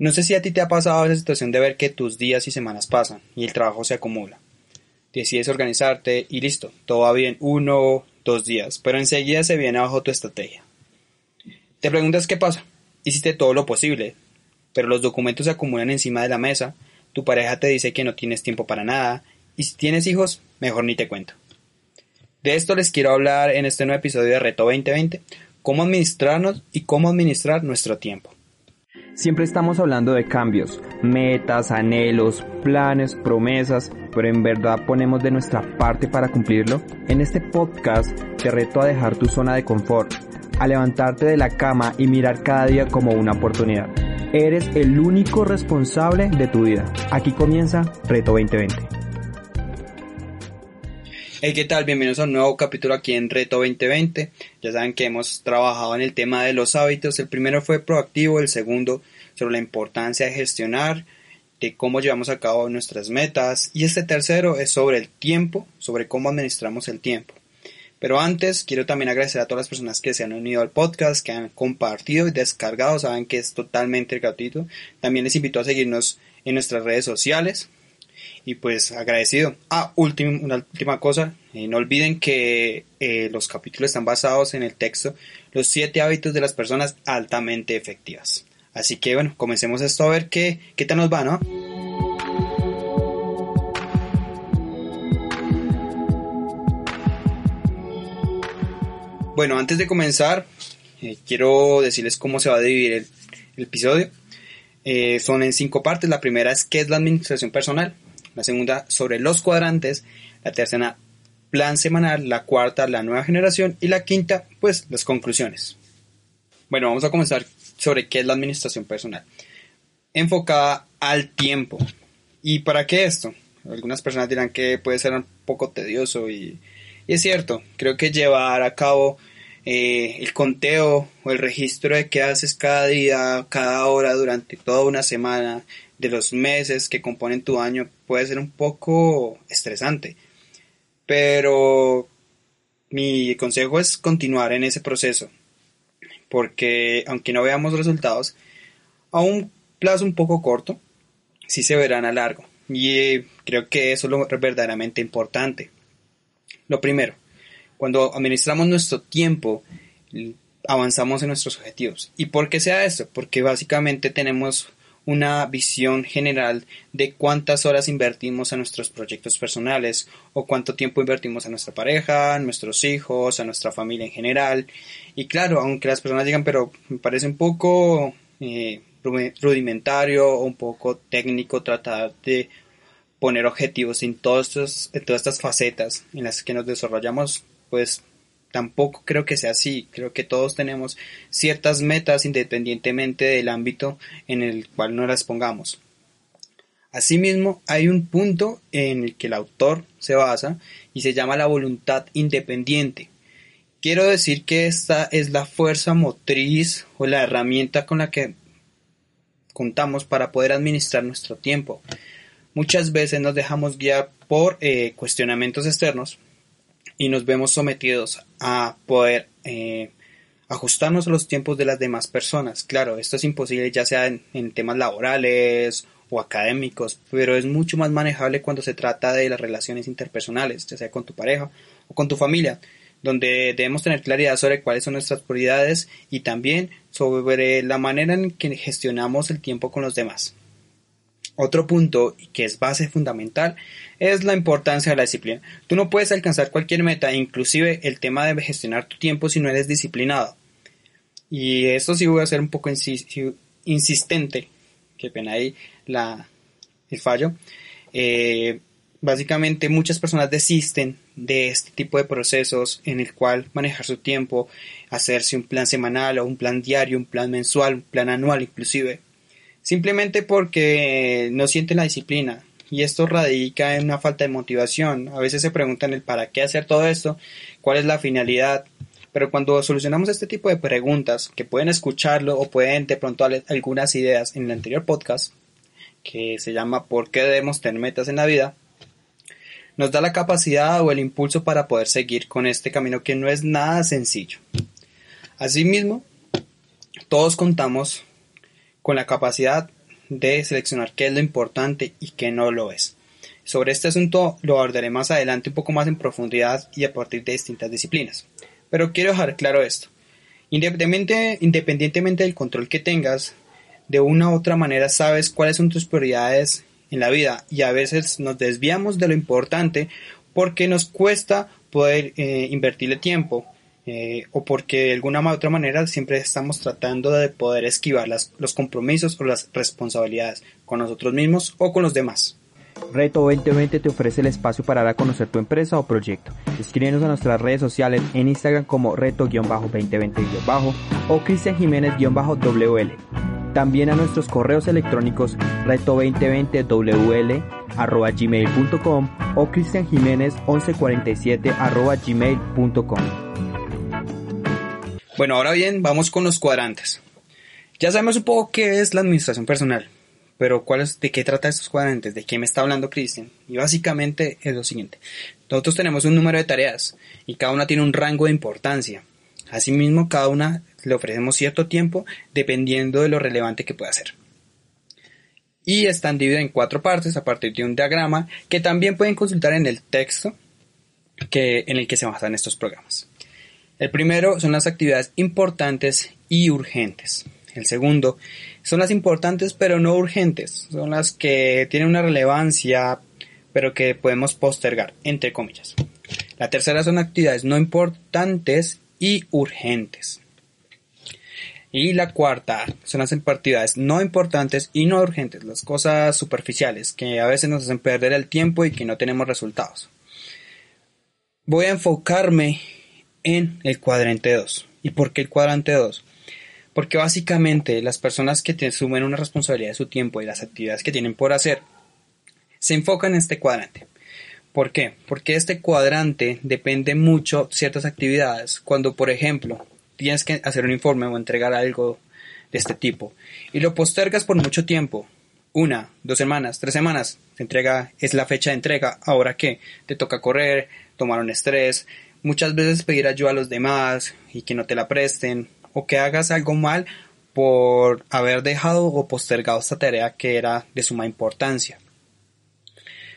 No sé si a ti te ha pasado esa situación de ver que tus días y semanas pasan y el trabajo se acumula. Decides organizarte y listo, todo va bien uno, dos días, pero enseguida se viene abajo tu estrategia. Te preguntas qué pasa. Hiciste todo lo posible, pero los documentos se acumulan encima de la mesa, tu pareja te dice que no tienes tiempo para nada, y si tienes hijos, mejor ni te cuento. De esto les quiero hablar en este nuevo episodio de Reto 2020, cómo administrarnos y cómo administrar nuestro tiempo. Siempre estamos hablando de cambios, metas, anhelos, planes, promesas, pero en verdad ponemos de nuestra parte para cumplirlo. En este podcast te reto a dejar tu zona de confort, a levantarte de la cama y mirar cada día como una oportunidad. Eres el único responsable de tu vida. Aquí comienza Reto 2020. Hey, ¿qué tal? Bienvenidos a un nuevo capítulo aquí en Reto 2020. Ya saben que hemos trabajado en el tema de los hábitos. El primero fue proactivo, el segundo sobre la importancia de gestionar, de cómo llevamos a cabo nuestras metas y este tercero es sobre el tiempo, sobre cómo administramos el tiempo. Pero antes quiero también agradecer a todas las personas que se han unido al podcast, que han compartido y descargado, saben que es totalmente gratuito. También les invito a seguirnos en nuestras redes sociales, y pues agradecido. Ah, última, una última cosa, eh, no olviden que eh, los capítulos están basados en el texto Los siete hábitos de las personas altamente efectivas. Así que bueno, comencemos esto a ver qué, qué tal nos va, ¿no? Bueno, antes de comenzar, eh, quiero decirles cómo se va a dividir el, el episodio. son en cinco partes. La primera es qué es la administración personal la segunda sobre los cuadrantes, la tercera plan semanal, la cuarta la nueva generación y la quinta pues las conclusiones. Bueno, vamos a comenzar sobre qué es la administración personal. Enfocada al tiempo. ¿Y para qué esto? Algunas personas dirán que puede ser un poco tedioso y, es cierto, creo que llevar a cabo eh, el conteo o el registro de qué haces cada día, cada hora durante toda una semana, de los meses que componen tu año puede ser un poco estresante. Pero mi consejo es continuar en ese proceso. Porque aunque no veamos resultados, a un plazo un poco corto, sí se verán a largo. Y eh, creo que eso es lo verdaderamente importante. Lo primero, cuando administramos nuestro tiempo, avanzamos en nuestros objetivos. ¿Y por qué sea eso? Porque básicamente tenemos una visión general de cuántas horas invertimos a nuestros proyectos personales o cuánto tiempo invertimos a nuestra pareja, a nuestros hijos, a nuestra familia en general. Y claro, aunque las personas digan, pero me parece un poco eh, rudimentario o un poco técnico tratar de poner objetivos en, todos en todas estas facetas en las que nos desarrollamos, pues tampoco creo que sea así. Creo que todos tenemos ciertas metas independientemente del ámbito en el cual nos las pongamos. Asimismo, hay un punto en el que el autor se basa y se llama la voluntad independiente. Quiero decir que esta es la fuerza motriz o la herramienta con la que contamos para poder administrar nuestro tiempo. Muchas veces nos dejamos guiar por eh, cuestionamientos externos, y nos vemos sometidos a poder eh, ajustarnos a los tiempos de las demás personas. Claro, esto es imposible ya sea en, temas laborales o académicos, pero es mucho más manejable cuando se trata de las relaciones interpersonales, ya sea con tu pareja o con tu familia, donde debemos tener claridad sobre cuáles son nuestras prioridades y también sobre la manera en que gestionamos el tiempo con los demás. Otro punto que es base fundamental es la importancia de la disciplina. Tú no puedes alcanzar cualquier meta, inclusive el tema de gestionar tu tiempo si no eres disciplinado. Y esto sí voy a ser un poco insistente, que pena ahí la, el fallo. Eh, básicamente muchas personas desisten de este tipo de procesos en el cual manejar su tiempo, hacerse un plan semanal o un plan diario, un plan mensual, un plan anual inclusive simplemente porque no sienten la disciplina. Y esto radica en una falta de motivación. A veces se preguntan el para qué hacer todo esto, cuál es la finalidad. Pero cuando solucionamos este tipo de preguntas, que pueden escucharlo o pueden de pronto algunas ideas en el anterior podcast, que se llama ¿Por qué debemos tener metas en la vida? nos da la capacidad o el impulso para poder seguir con este camino que no es nada sencillo. Asimismo, todos contamos con la capacidad de seleccionar qué es lo importante y qué no lo es. Sobre este asunto lo abordaré más adelante un poco más en profundidad y a partir de distintas disciplinas. Pero quiero dejar claro esto. Independientemente, del control que tengas, de una u otra manera sabes cuáles son tus prioridades en la vida y a veces nos desviamos de lo importante porque nos cuesta poder eh, invertirle tiempo eh, o porque de alguna u otra manera siempre estamos tratando de poder esquivar las, los compromisos o las responsabilidades con nosotros mismos o con los demás. Reto 2020 te ofrece el espacio para dar a conocer tu empresa o proyecto. Escríbenos a nuestras redes sociales en Instagram como reto-2020- o Cristian Jiménez-WL. También a nuestros correos electrónicos reto2020wl.gmail.com o cristianjiménez1147.gmail.com Bueno, ahora bien, vamos con los cuadrantes. Ya sabemos un poco qué es la administración personal, pero ¿cuál es, ¿de qué trata estos cuadrantes? ¿De qué me está hablando Cristian? Y básicamente es lo siguiente. Nosotros tenemos un número de tareas y cada una tiene un rango de importancia. Asimismo, cada una le ofrecemos cierto tiempo dependiendo de lo relevante que pueda ser. Y están divididas en cuatro partes a partir de un diagrama que también pueden consultar en el texto que, en el que se basan estos programas. El primero son las actividades importantes y urgentes. El segundo son las importantes pero no urgentes. Son las que tienen una relevancia pero que podemos postergar, entre comillas. La tercera son actividades no importantes y urgentes. Y la cuarta son las actividades no importantes y no urgentes, las cosas superficiales que a veces nos hacen perder el tiempo y que no tenemos resultados. Voy a enfocarme en el cuadrante 2. ¿Y por qué el cuadrante 2? Porque básicamente las personas que te asumen una responsabilidad de su tiempo y las actividades que tienen por hacer se enfocan en este cuadrante. ¿Por qué? Porque este cuadrante depende mucho de ciertas actividades. Cuando, por ejemplo, tienes que hacer un informe o entregar algo de este tipo y lo postergas por mucho tiempo, una, dos semanas, tres semanas, se entrega, es la fecha de entrega, ahora qué, te toca correr, tomar un estrés, muchas veces pedir ayuda a los demás y que no te la presten o que hagas algo mal por haber dejado o postergado esta tarea que era de suma importancia.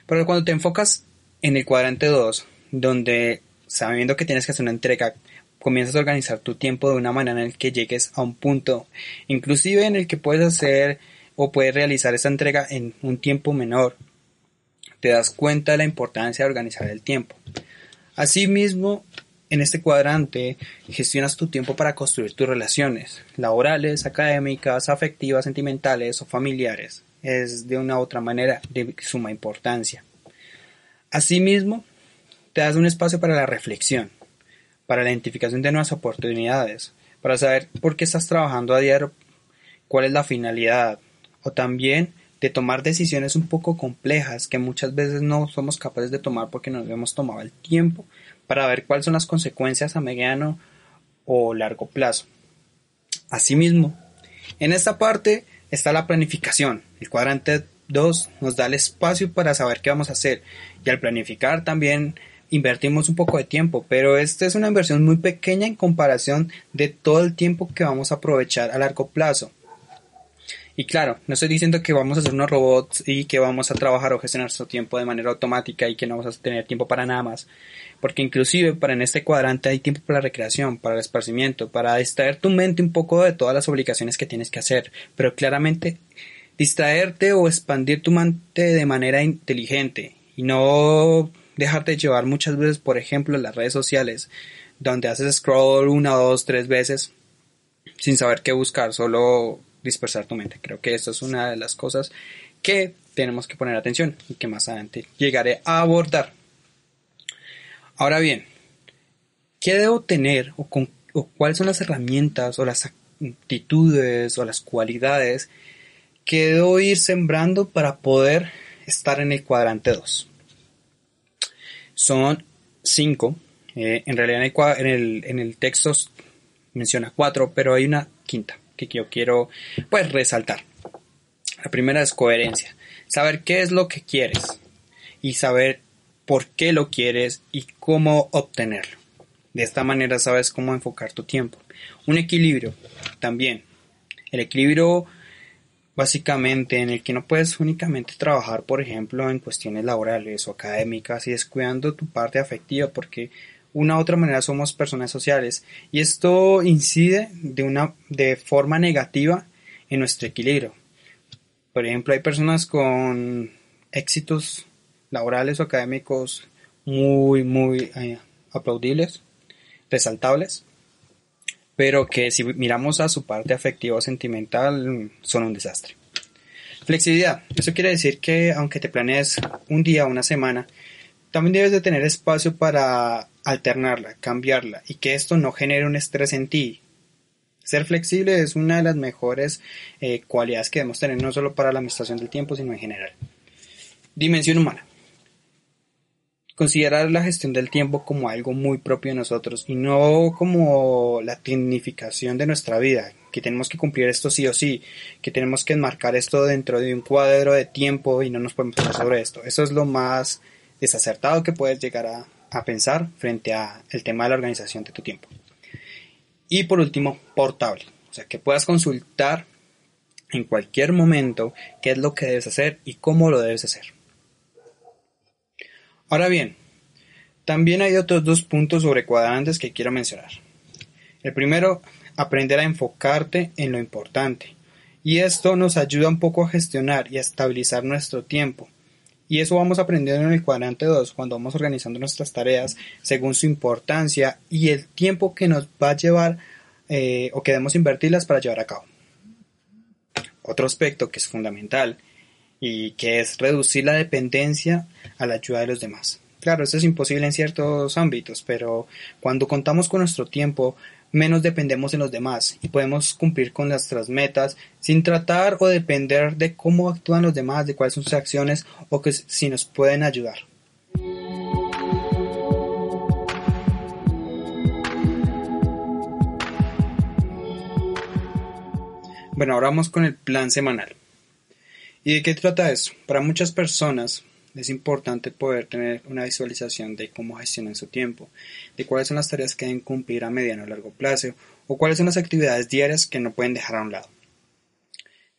Pero cuando te enfocas en el cuadrante 2, donde sabiendo que tienes que hacer una entrega comienzas a organizar tu tiempo de una manera en el que llegues a un punto, inclusive en el que puedes hacer o puedes realizar esa entrega en un tiempo menor. Te das cuenta de la importancia de organizar el tiempo. Asimismo, en este cuadrante gestionas tu tiempo para construir tus relaciones laborales, académicas, afectivas, sentimentales o familiares. Es de una u otra manera de suma importancia. Asimismo, te das un espacio para la reflexión, para la identificación de nuevas oportunidades, para saber por qué estás trabajando a diario, cuál es la finalidad, o también de tomar decisiones un poco complejas que muchas veces no somos capaces de tomar porque no hemos tomado el tiempo para ver cuáles son las consecuencias a mediano o largo plazo. Asimismo, en esta parte está la planificación. El cuadrante 2 nos da el espacio para saber qué vamos a hacer y al planificar también invertimos un poco de tiempo, pero esta es una inversión muy pequeña en comparación de todo el tiempo que vamos a aprovechar a largo plazo. Y claro, no estoy diciendo que vamos a hacer unos robots y que vamos a trabajar o gestionar nuestro tiempo de manera automática y que no vamos a tener tiempo para nada más. Porque inclusive para en este cuadrante hay tiempo para la recreación, para el esparcimiento, para distraer tu mente un poco de todas las obligaciones que tienes que hacer. Pero claramente distraerte o expandir tu mente de manera inteligente y no dejarte llevar muchas veces, por ejemplo, en las redes sociales, donde haces scroll una, dos, tres veces sin saber qué buscar, solo dispersar tu mente. Creo que esto es una de las cosas que tenemos que poner atención y que más adelante llegaré a abordar. Ahora bien, ¿qué debo tener o, o cuáles son las herramientas o las actitudes o las cualidades ¿qué debo ir sembrando para poder estar en el cuadrante 2? Son cinco. Eh, en realidad en el, en el texto menciona cuatro, pero hay una quinta que yo quiero pues resaltar. La primera es coherencia. Saber qué es lo que quieres y saber por qué lo quieres y cómo obtenerlo. De esta manera sabes cómo enfocar tu tiempo. Un equilibrio también. El equilibrio básicamente en el que no puedes únicamente trabajar, por ejemplo, en cuestiones laborales o académicas y descuidando tu parte afectiva porque una u otra manera somos personas sociales y esto incide de una de forma negativa en nuestro equilibrio. Por ejemplo, hay personas con éxitos laborales o académicos muy, muy eh, aplaudibles, resaltables, pero que si miramos a su parte afectiva o sentimental son un desastre. Flexibilidad. Eso quiere decir que aunque te planees un día una semana, también debes de tener espacio para alternarla, cambiarla y que esto no genere un estrés en ti. Ser flexible es una de las mejores eh, cualidades que debemos tener no solo para la administración del tiempo, sino en general. Dimensión humana considerar la gestión del tiempo como algo muy propio de nosotros y no como la tecnificación de nuestra vida, que tenemos que cumplir esto sí o sí, que tenemos que enmarcar esto dentro de un cuadro de tiempo y no nos podemos pensar sobre esto. Eso es lo más desacertado que puedes llegar a, a pensar frente a el tema de la organización de tu tiempo. Y por último, portable, o sea, que puedas consultar en cualquier momento qué es lo que debes hacer y cómo lo debes hacer. Ahora bien, también hay otros dos puntos sobre cuadrantes que quiero mencionar. El primero, aprender a enfocarte en lo importante. Y esto nos ayuda un poco a gestionar y a estabilizar nuestro tiempo. Y eso vamos aprendiendo en el cuadrante 2 cuando vamos organizando nuestras tareas según su importancia y el tiempo que nos va a llevar eh, o que debemos invertirlas para llevar a cabo. Otro aspecto que es fundamental y que es reducir la dependencia a la ayuda de los demás. Claro, eso es imposible en ciertos ámbitos, pero cuando contamos con nuestro tiempo, menos dependemos de los demás y podemos cumplir con nuestras metas sin tratar o depender de cómo actúan los demás, de cuáles son sus acciones o que si nos pueden ayudar. Bueno, ahora vamos con el plan semanal. ¿Y de qué trata eso? Para muchas personas es importante poder tener una visualización de cómo gestionan su tiempo, de cuáles son las tareas que deben cumplir a mediano o largo plazo, o cuáles son las actividades diarias que no pueden dejar a un lado.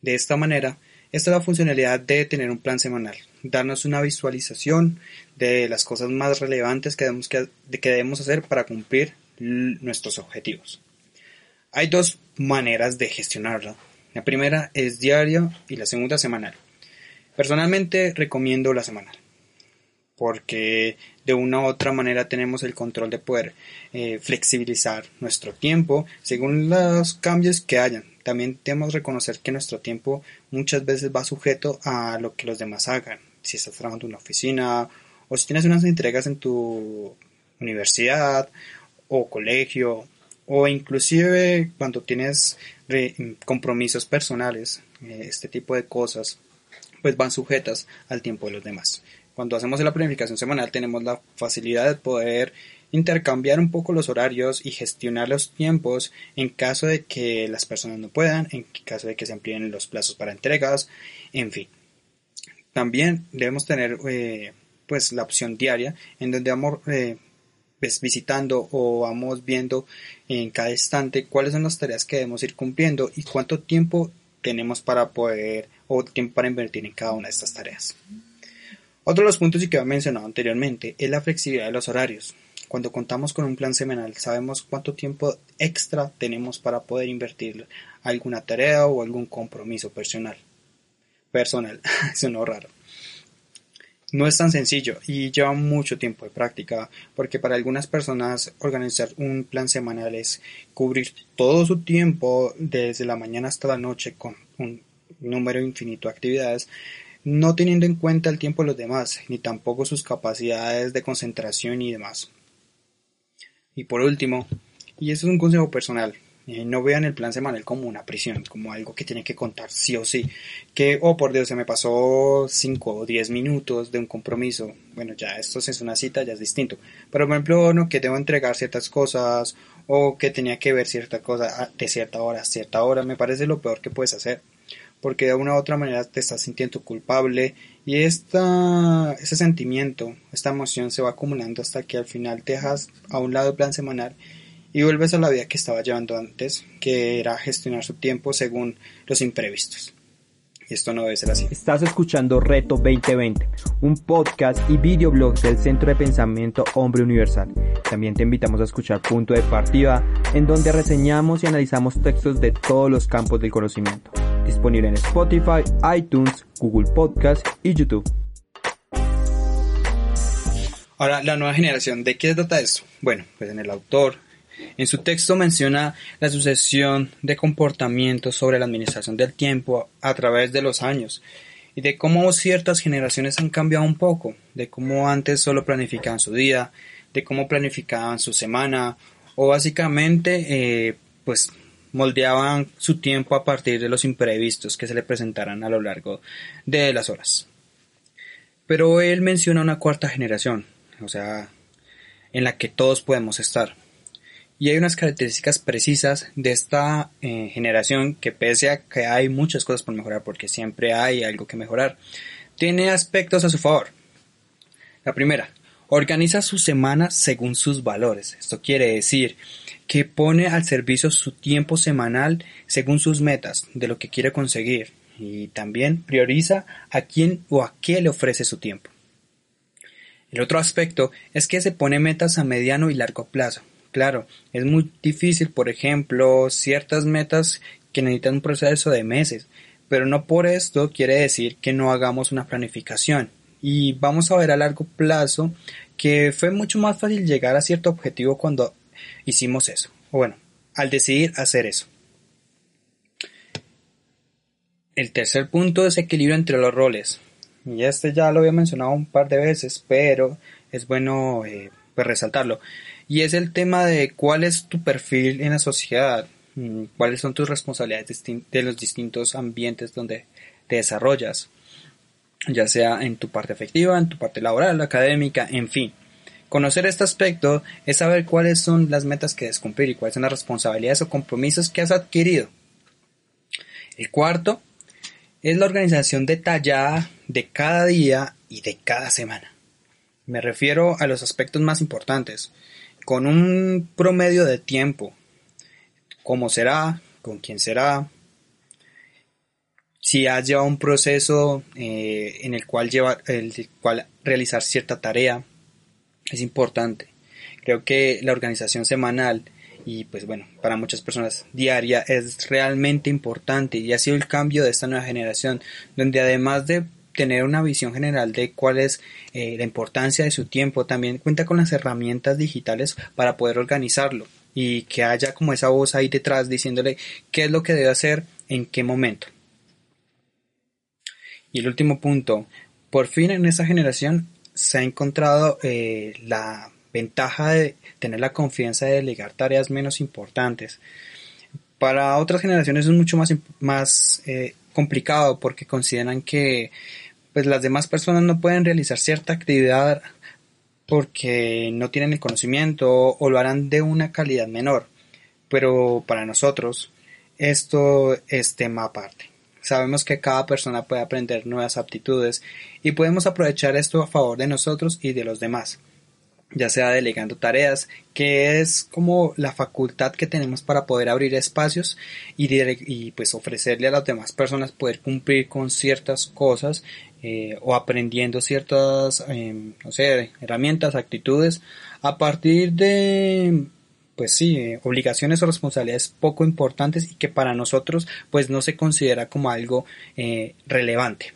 De esta manera, esta es la funcionalidad de tener un plan semanal, darnos una visualización de las cosas más relevantes que debemos, que, debemos hacer para cumplir nuestros objetivos. Hay dos maneras de gestionarlo. La primera es diario y la segunda semanal. Personalmente recomiendo la semanal porque de una u otra manera tenemos el control de poder eh, flexibilizar nuestro tiempo según los cambios que hayan. También tenemos que reconocer que nuestro tiempo muchas veces va sujeto a lo que los demás hagan. Si estás trabajando en una oficina o si tienes unas entregas en tu universidad o colegio o inclusive cuando tienes compromisos personales, eh, este tipo de cosas, pues van sujetas al tiempo de los demás. Cuando hacemos la planificación semanal tenemos la facilidad de poder intercambiar un poco los horarios y gestionar los tiempos en caso de que las personas no puedan, en caso de que se amplíen los plazos para entregas, en fin. También debemos tener eh, pues la opción diaria en donde vamos eh, visitando o vamos viendo en cada instante cuáles son las tareas que debemos ir cumpliendo y cuánto tiempo tenemos para poder o tiempo para invertir en cada una de estas tareas. Otro de los puntos que había mencionado anteriormente es la flexibilidad de los horarios. Cuando contamos con un plan semanal sabemos cuánto tiempo extra tenemos para poder invertir alguna tarea o algún compromiso personal. Personal, no raro no es tan sencillo y lleva mucho tiempo de práctica porque para algunas personas organizar un plan semanal es cubrir todo su tiempo desde la mañana hasta la noche con un número infinito de actividades no teniendo en cuenta el tiempo de los demás ni tampoco sus capacidades de concentración y demás. Y por último, y eso es un consejo personal, Eh, no vean el plan semanal como una prisión, como algo que tiene que contar sí o sí. Que, oh por Dios, se me pasó 5 o 10 minutos de un compromiso. Bueno, ya esto es una cita, ya es distinto. Pero, por ejemplo, no, que debo entregar ciertas cosas o que tenía que ver cierta cosa de cierta hora a cierta hora, me parece lo peor que puedes hacer. Porque de una u otra manera te estás sintiendo culpable y esta, ese sentimiento, esta emoción se va acumulando hasta que al final te dejas a un lado el plan semanal y vuelves a la vida que estaba llevando antes, que era gestionar su tiempo según los imprevistos. Y esto no debe ser así. Estás escuchando Reto 2020, un podcast y videoblog del Centro de Pensamiento Hombre Universal. También te invitamos a escuchar Punto de Partida, en donde reseñamos y analizamos textos de todos los campos del conocimiento. Disponible en Spotify, iTunes, Google Podcast y YouTube. Ahora, la nueva generación, ¿de qué trata esto? Bueno, pues en el autor en su texto menciona la sucesión de comportamientos sobre la administración del tiempo a través de los años y de cómo ciertas generaciones han cambiado un poco, de cómo antes solo planificaban su día, de cómo planificaban su semana o básicamente eh, pues moldeaban su tiempo a partir de los imprevistos que se le presentaran a lo largo de las horas. Pero él menciona una cuarta generación, o sea, en la que todos podemos estar y hay unas características precisas de esta eh, generación que pese a que hay muchas cosas por mejorar, porque siempre hay algo que mejorar, tiene aspectos a su favor. La primera, organiza su semana según sus valores. Esto quiere decir que pone al servicio su tiempo semanal según sus metas, de lo que quiere conseguir, y también prioriza a quién o a qué le ofrece su tiempo. El otro aspecto es que se pone metas a mediano y largo plazo, Claro, es muy difícil, por ejemplo, ciertas metas que necesitan un proceso de meses, pero no por esto quiere decir que no hagamos una planificación. Y vamos a ver a largo plazo que fue mucho más fácil llegar a cierto objetivo cuando hicimos eso. O bueno, al decidir hacer eso. El tercer punto es equilibrio entre los roles. Y este ya lo había mencionado un par de veces, pero es bueno eh, pues resaltarlo y es el tema de cuál es tu perfil en la sociedad, mm, cuáles son tus responsabilidades de los distintos ambientes donde te desarrollas, ya sea en tu parte efectiva, en tu parte laboral, académica, en fin. Conocer este aspecto es saber cuáles son las metas que debes cumplir y cuáles son las responsabilidades o compromisos que has adquirido. El cuarto es la organización detallada de cada día y de cada semana. Me refiero a los aspectos más importantes, con un promedio de tiempo, cómo será, con quién será, si has llevado un proceso eh, en el cual, lleva, el cual realizar cierta tarea, es importante. Creo que la organización semanal y pues bueno, para muchas personas diaria es realmente importante y ha sido el cambio de esta nueva generación, donde además de tener una visión general de cuál es eh, la importancia de su tiempo, también cuenta con las herramientas digitales para poder organizarlo y que haya como esa voz ahí detrás diciéndole qué es lo que debe hacer en qué momento. Y el último punto, por fin en esta generación se ha encontrado eh, la ventaja de tener la confianza de delegar tareas menos importantes. Para otras generaciones es mucho más, más eh, complicado porque consideran que pues las demás personas no pueden realizar cierta actividad porque no tienen el conocimiento o lo harán de una calidad menor. Pero para nosotros esto es tema aparte. Sabemos que cada persona puede aprender nuevas aptitudes y podemos aprovechar esto a favor de nosotros y de los demás ya sea delegando tareas, que es como la facultad que tenemos para poder abrir espacios y, y pues ofrecerle a las demás personas poder cumplir con ciertas cosas eh, o aprendiendo ciertas, em, no sé, herramientas, actitudes a partir de pues sí, eh, obligaciones o responsabilidades poco importantes y que para nosotros pues no se considera como algo eh, relevante.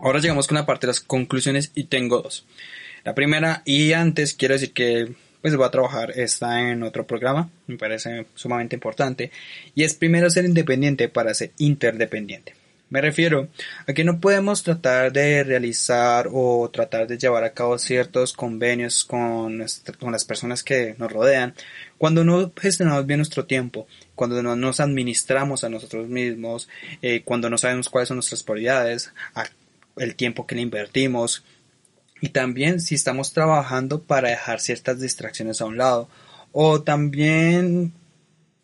Ahora llegamos con la parte de las conclusiones y tengo dos. La primera, y antes quiero decir que pues voy a trabajar está en otro programa, me parece sumamente importante, y es primero ser independiente para ser interdependiente. Me refiero a que no podemos tratar de realizar o tratar de llevar a cabo ciertos convenios con, con las personas que nos rodean cuando no gestionamos bien nuestro tiempo, cuando no nos administramos a nosotros mismos, eh, cuando no sabemos cuáles son nuestras prioridades, el tiempo que le invertimos y también si estamos trabajando para dejar ciertas distracciones a un lado o también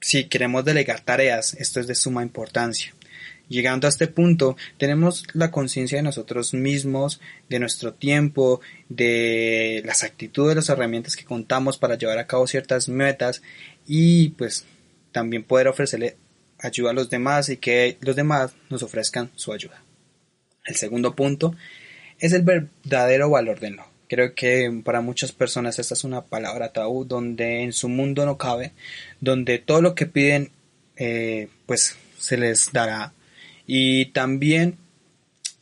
si queremos delegar tareas, esto es de suma importancia. Llegando a este punto, tenemos la conciencia de nosotros mismos, de nuestro tiempo, de las actitudes, las herramientas que contamos para llevar a cabo ciertas metas y pues también poder ofrecerle ayuda a los demás y que los demás nos ofrezcan su ayuda. El segundo punto es el verdadero valor del no. Creo que para muchas personas esta es una palabra tabú donde en su mundo no cabe, donde todo lo que piden eh, pues se les dará y también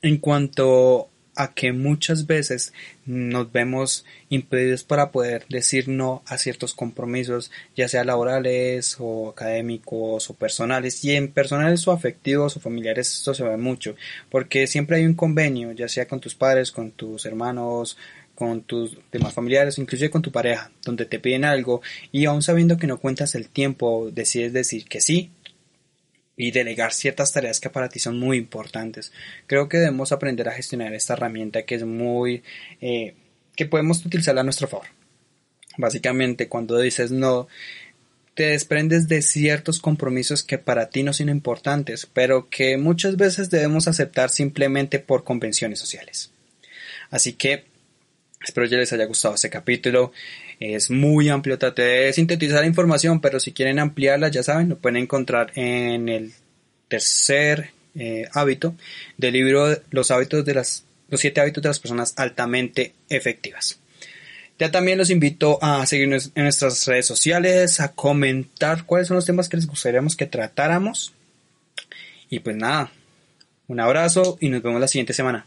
en cuanto a que muchas veces nos vemos impedidos para poder decir no a ciertos compromisos, ya sea laborales o académicos o personales, y en personales o afectivos o familiares esto se ve mucho, porque siempre hay un convenio, ya sea con tus padres, con tus hermanos, con tus demás familiares, inclusive con tu pareja, donde te piden algo y aún sabiendo que no cuentas el tiempo, decides decir que sí y delegar ciertas tareas que para ti son muy importantes. Creo que debemos aprender a gestionar esta herramienta que es muy... Eh, que podemos utilizar a nuestro favor. Básicamente cuando dices no, te desprendes de ciertos compromisos que para ti no son importantes, pero que muchas veces debemos aceptar simplemente por convenciones sociales. Así que espero ya les haya gustado este capítulo. Es muy amplio, traté de sintetizar la información, pero si quieren ampliarla, ya saben, lo pueden encontrar en el tercer eh, hábito del libro Los hábitos de las los siete hábitos de las personas altamente efectivas. Ya también los invito a seguirnos en nuestras redes sociales, a comentar cuáles son los temas que les gustaría que tratáramos. Y pues nada, un abrazo y nos vemos la siguiente semana.